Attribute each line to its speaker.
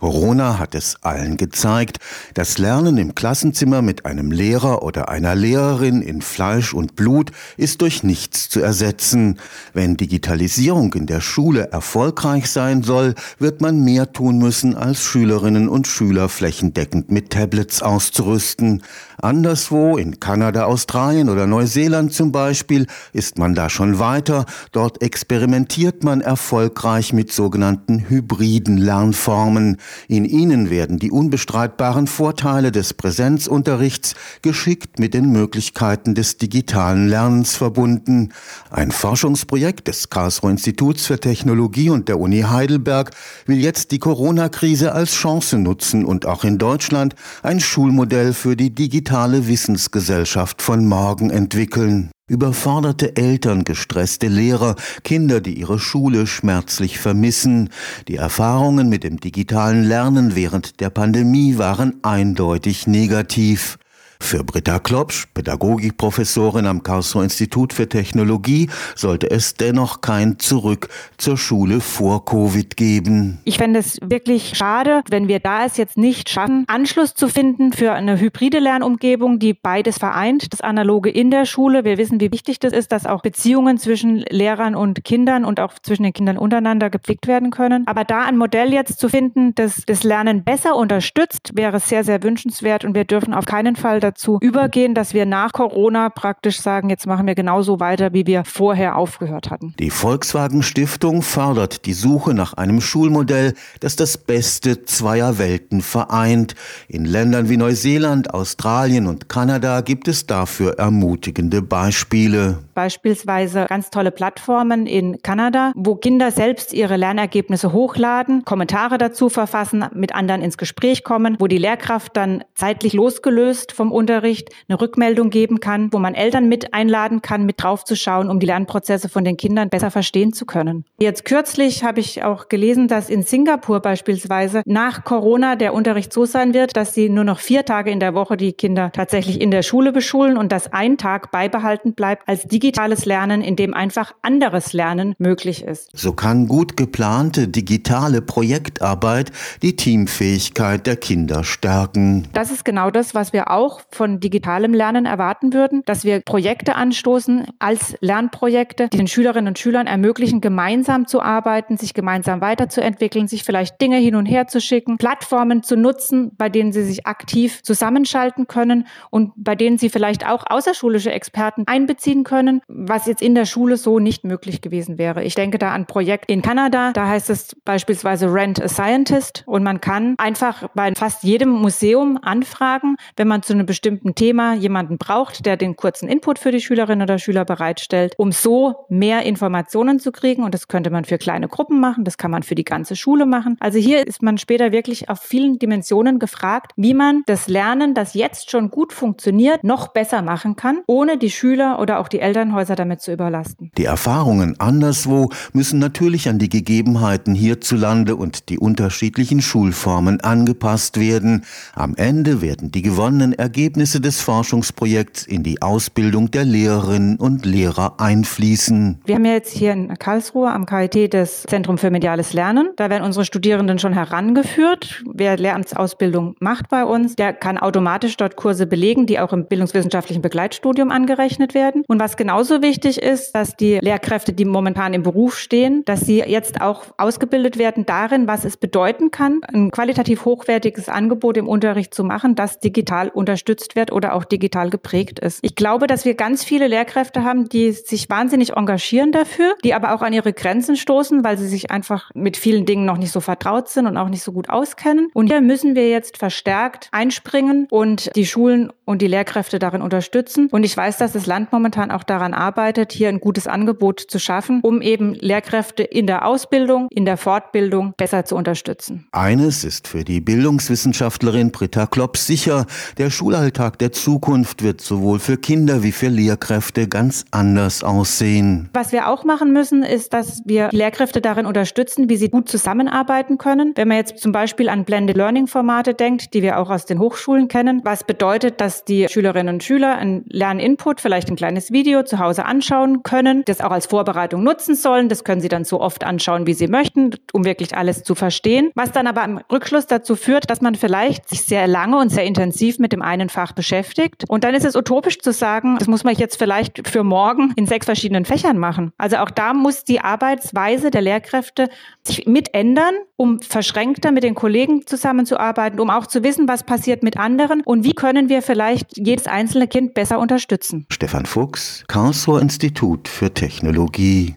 Speaker 1: Corona hat es allen gezeigt. Das Lernen im Klassenzimmer mit einem Lehrer oder einer Lehrerin in Fleisch und Blut ist durch nichts zu ersetzen. Wenn Digitalisierung in der Schule erfolgreich sein soll, wird man mehr tun müssen, als Schülerinnen und Schüler flächendeckend mit Tablets auszurüsten. Anderswo, in Kanada, Australien oder Neuseeland zum Beispiel, ist man da schon weiter. Dort experimentiert man erfolgreich mit sogenannten hybriden Lernformen. In ihnen werden die unbestreitbaren Vorteile des Präsenzunterrichts geschickt mit den Möglichkeiten des digitalen Lernens verbunden. Ein Forschungsprojekt des Karlsruher Instituts für Technologie und der Uni Heidelberg will jetzt die Corona-Krise als Chance nutzen und auch in Deutschland ein Schulmodell für die digitale Wissensgesellschaft von morgen entwickeln. Überforderte Eltern, gestresste Lehrer, Kinder, die ihre Schule schmerzlich vermissen. Die Erfahrungen mit dem digitalen Lernen während der Pandemie waren eindeutig negativ. Für Britta Klopsch, Pädagogikprofessorin am Karlsruher Institut für Technologie, sollte es dennoch kein Zurück zur Schule vor Covid geben.
Speaker 2: Ich fände es wirklich schade, wenn wir da es jetzt nicht schaffen, Anschluss zu finden für eine hybride Lernumgebung, die beides vereint, das Analoge in der Schule. Wir wissen, wie wichtig das ist, dass auch Beziehungen zwischen Lehrern und Kindern und auch zwischen den Kindern untereinander gepflegt werden können. Aber da ein Modell jetzt zu finden, das das Lernen besser unterstützt, wäre sehr, sehr wünschenswert und wir dürfen auf keinen Fall dazu übergehen, dass wir nach Corona praktisch sagen, jetzt machen wir genauso weiter, wie wir vorher aufgehört hatten.
Speaker 1: Die Volkswagen Stiftung fördert die Suche nach einem Schulmodell, das das Beste zweier Welten vereint. In Ländern wie Neuseeland, Australien und Kanada gibt es dafür ermutigende Beispiele.
Speaker 2: Beispielsweise ganz tolle Plattformen in Kanada, wo Kinder selbst ihre Lernergebnisse hochladen, Kommentare dazu verfassen, mit anderen ins Gespräch kommen, wo die Lehrkraft dann zeitlich losgelöst vom Unterricht eine Rückmeldung geben kann, wo man Eltern mit einladen kann, mit draufzuschauen, um die Lernprozesse von den Kindern besser verstehen zu können. Jetzt kürzlich habe ich auch gelesen, dass in Singapur beispielsweise nach Corona der Unterricht so sein wird, dass sie nur noch vier Tage in der Woche die Kinder tatsächlich in der Schule beschulen und dass ein Tag beibehalten bleibt als digitales Lernen, in dem einfach anderes Lernen möglich ist.
Speaker 1: So kann gut geplante digitale Projektarbeit die Teamfähigkeit der Kinder stärken.
Speaker 2: Das ist genau das, was wir auch von digitalem Lernen erwarten würden, dass wir Projekte anstoßen als Lernprojekte, die den Schülerinnen und Schülern ermöglichen, gemeinsam zu arbeiten, sich gemeinsam weiterzuentwickeln, sich vielleicht Dinge hin und her zu schicken, Plattformen zu nutzen, bei denen sie sich aktiv zusammenschalten können und bei denen sie vielleicht auch außerschulische Experten einbeziehen können, was jetzt in der Schule so nicht möglich gewesen wäre. Ich denke da an ein Projekt in Kanada, da heißt es beispielsweise Rent a Scientist und man kann einfach bei fast jedem Museum anfragen, wenn man zu einem Thema jemanden braucht, der den kurzen Input für die Schülerinnen oder Schüler bereitstellt, um so mehr Informationen zu kriegen. Und das könnte man für kleine Gruppen machen, das kann man für die ganze Schule machen. Also hier ist man später wirklich auf vielen Dimensionen gefragt, wie man das Lernen, das jetzt schon gut funktioniert, noch besser machen kann, ohne die Schüler oder auch die Elternhäuser damit zu überlasten.
Speaker 1: Die Erfahrungen anderswo müssen natürlich an die Gegebenheiten hierzulande und die unterschiedlichen Schulformen angepasst werden. Am Ende werden die gewonnenen Ergebnisse des Forschungsprojekts in die Ausbildung der Lehrerinnen und Lehrer einfließen.
Speaker 2: Wir haben ja jetzt hier in Karlsruhe am KIT das Zentrum für mediales Lernen. Da werden unsere Studierenden schon herangeführt. Wer Lehramtsausbildung macht bei uns, der kann automatisch dort Kurse belegen, die auch im bildungswissenschaftlichen Begleitstudium angerechnet werden. Und was genauso wichtig ist, dass die Lehrkräfte, die momentan im Beruf stehen, dass sie jetzt auch ausgebildet werden darin, was es bedeuten kann, ein qualitativ hochwertiges Angebot im Unterricht zu machen, das digital unterstützt wird oder auch digital geprägt ist. Ich glaube, dass wir ganz viele Lehrkräfte haben, die sich wahnsinnig engagieren dafür, die aber auch an ihre Grenzen stoßen, weil sie sich einfach mit vielen Dingen noch nicht so vertraut sind und auch nicht so gut auskennen. Und hier müssen wir jetzt verstärkt einspringen und die Schulen und die Lehrkräfte darin unterstützen. Und ich weiß, dass das Land momentan auch daran arbeitet, hier ein gutes Angebot zu schaffen, um eben Lehrkräfte in der Ausbildung, in der Fortbildung besser zu unterstützen.
Speaker 1: Eines ist für die Bildungswissenschaftlerin Britta Klopp sicher, der Schulalltag Schulalltag der Zukunft wird sowohl für Kinder wie für Lehrkräfte ganz anders aussehen.
Speaker 2: Was wir auch machen müssen, ist, dass wir Lehrkräfte darin unterstützen, wie sie gut zusammenarbeiten können. Wenn man jetzt zum Beispiel an Blended Learning Formate denkt, die wir auch aus den Hochschulen kennen, was bedeutet, dass die Schülerinnen und Schüler einen Lerninput, vielleicht ein kleines Video zu Hause anschauen können, das auch als Vorbereitung nutzen sollen. Das können sie dann so oft anschauen, wie sie möchten, um wirklich alles zu verstehen. Was dann aber im Rückschluss dazu führt, dass man vielleicht sich sehr lange und sehr intensiv mit dem einen Fach beschäftigt. Und dann ist es utopisch zu sagen, das muss man jetzt vielleicht für morgen in sechs verschiedenen Fächern machen. Also auch da muss die Arbeitsweise der Lehrkräfte sich mit ändern, um verschränkter mit den Kollegen zusammenzuarbeiten, um auch zu wissen, was passiert mit anderen und wie können wir vielleicht jedes einzelne Kind besser unterstützen.
Speaker 1: Stefan Fuchs, Karlsruher Institut für Technologie.